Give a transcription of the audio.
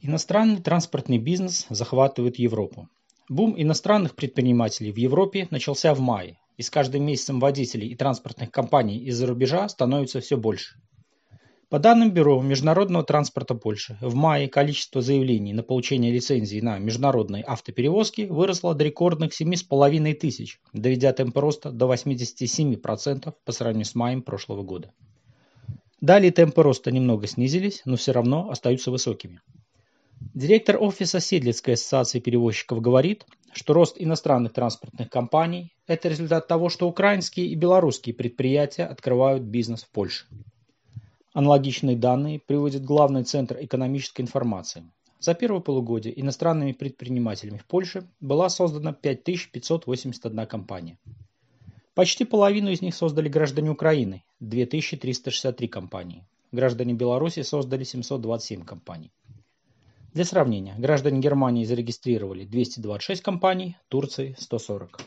Иностранный транспортный бизнес захватывает Европу. Бум иностранных предпринимателей в Европе начался в мае, и с каждым месяцем водителей и транспортных компаний из-за рубежа становится все больше. По данным Бюро международного транспорта Польши, в мае количество заявлений на получение лицензии на международные автоперевозки выросло до рекордных 7,5 тысяч, доведя темпы роста до 87% по сравнению с маем прошлого года. Далее темпы роста немного снизились, но все равно остаются высокими. Директор офиса Седлицкой ассоциации перевозчиков говорит, что рост иностранных транспортных компаний – это результат того, что украинские и белорусские предприятия открывают бизнес в Польше. Аналогичные данные приводит Главный центр экономической информации. За первое полугодие иностранными предпринимателями в Польше была создана 5581 компания. Почти половину из них создали граждане Украины – 2363 компании. Граждане Беларуси создали 727 компаний. Для сравнения, граждане Германии зарегистрировали 226 компаний, Турции – 140.